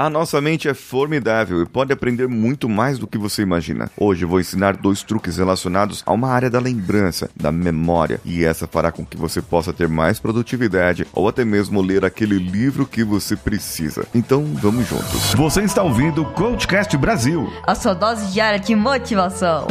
A nossa mente é formidável e pode aprender muito mais do que você imagina. Hoje vou ensinar dois truques relacionados a uma área da lembrança, da memória, e essa fará com que você possa ter mais produtividade ou até mesmo ler aquele livro que você precisa. Então, vamos juntos. Você está ouvindo o Coachcast Brasil. A sua dose diária de motivação.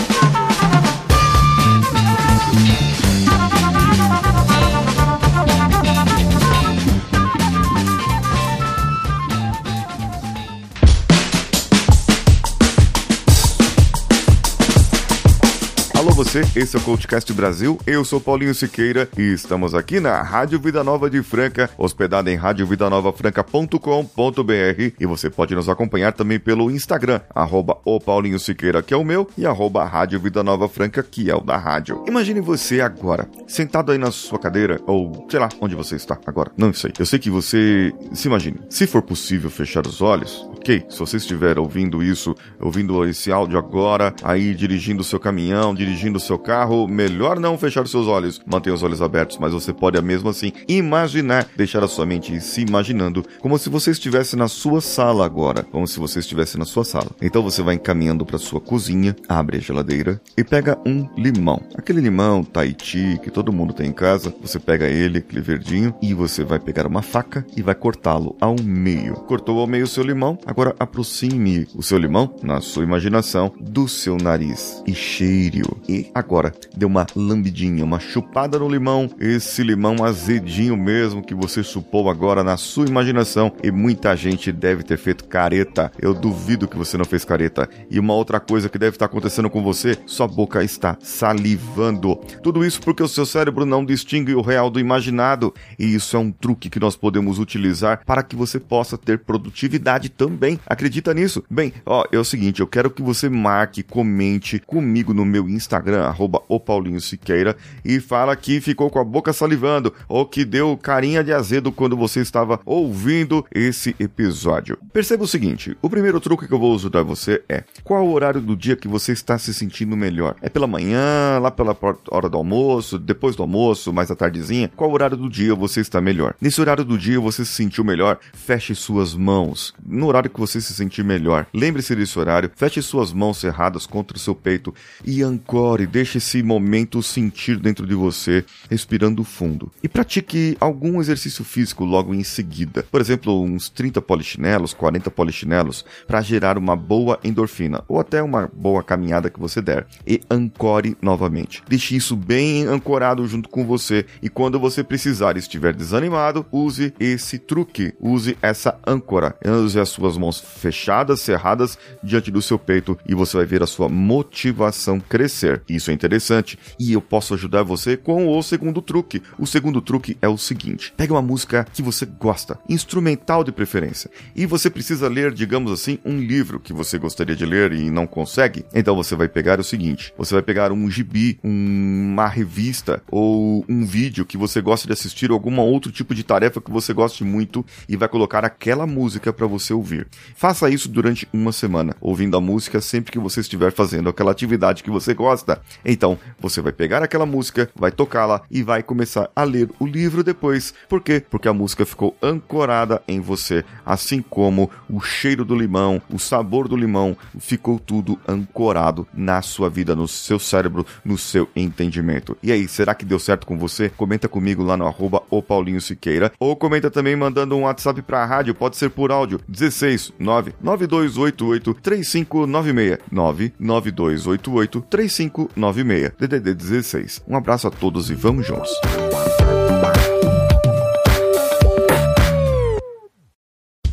Alô você, esse é o Coachcast Brasil, eu sou Paulinho Siqueira e estamos aqui na Rádio Vida Nova de Franca, hospedada em radiovidanovafranca.com.br e você pode nos acompanhar também pelo Instagram, arroba o Paulinho Siqueira, que é o meu, e arroba Rádio Vida Nova Franca, que é o da rádio. Imagine você agora, sentado aí na sua cadeira, ou sei lá, onde você está agora, não sei. Eu sei que você se imagine, se for possível fechar os olhos, ok? Se você estiver ouvindo isso, ouvindo esse áudio agora, aí dirigindo o seu caminhão, dirigindo o seu carro, melhor não fechar seus olhos. Mantenha os olhos abertos, mas você pode mesmo assim imaginar, deixar a sua mente se imaginando como se você estivesse na sua sala agora, como se você estivesse na sua sala. Então você vai encaminhando para sua cozinha, abre a geladeira e pega um limão. Aquele limão Tahiti que todo mundo tem em casa, você pega ele, aquele verdinho, e você vai pegar uma faca e vai cortá-lo ao meio. Cortou ao meio o seu limão, agora aproxime o seu limão, na sua imaginação, do seu nariz e cheire-o. E agora, dê uma lambidinha, uma chupada no limão, esse limão azedinho mesmo que você chupou agora na sua imaginação. E muita gente deve ter feito careta. Eu duvido que você não fez careta. E uma outra coisa que deve estar acontecendo com você, sua boca está salivando. Tudo isso porque o seu cérebro não distingue o real do imaginado. E isso é um truque que nós podemos utilizar para que você possa ter produtividade também. Acredita nisso? Bem, ó, é o seguinte, eu quero que você marque, comente comigo no meu Instagram, arroba o Paulinho Siqueira, e fala que ficou com a boca salivando, ou que deu carinha de azedo quando você estava ouvindo esse episódio. Perceba o seguinte, o primeiro truque que eu vou ajudar você é, qual o horário do dia que você está se sentindo melhor? É pela manhã, lá pela hora do almoço, depois do almoço, mais à tardezinha? Qual horário do dia você está melhor? Nesse horário do dia você se sentiu melhor? Feche suas mãos. No horário que você se sentir melhor, lembre-se desse horário, feche suas mãos cerradas contra o seu peito e ancore, deixe esse momento sentir dentro de você, respirando fundo. E pratique algum exercício físico logo em seguida. Por exemplo, uns 30 polichinelos, 40 polichinelos, para gerar uma boa endorfina, ou até uma boa caminhada que você der. E ancore novamente. Deixe isso bem ancorado junto com você. E quando você precisar e estiver desanimado, use esse truque, use essa âncora. Use as suas mãos fechadas, cerradas diante do seu peito e você vai ver a sua motivação crescer. Isso é interessante e eu posso ajudar você com o segundo truque. O segundo truque é o seguinte: pega uma música que você gosta, instrumental de preferência, e você precisa ler, digamos assim, um livro que você gostaria de ler e não consegue. Então você vai pegar o seguinte: você vai pegar um gibi, uma revista ou um vídeo que você gosta de assistir, ou algum outro tipo de tarefa que você goste muito e vai colocar aquela música para você ouvir. Faça isso durante uma semana, ouvindo a música sempre que você estiver fazendo aquela atividade que você gosta. Então, você vai pegar aquela música, vai tocá-la e vai começar a ler o livro depois. Por quê? Porque a música ficou ancorada em você, assim como o cheiro do limão, o sabor do limão, ficou tudo ancorado na sua vida, no seu cérebro, no seu entendimento. E aí, será que deu certo com você? Comenta comigo lá no arroba ou comenta também mandando um WhatsApp pra rádio, pode ser por áudio, 16 99288 3596 99288 3596 DDD 16. Um abraço a todos e vamos juntos.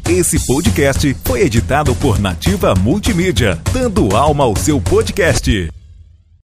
Esse podcast foi editado por Nativa Multimídia, dando alma ao seu podcast.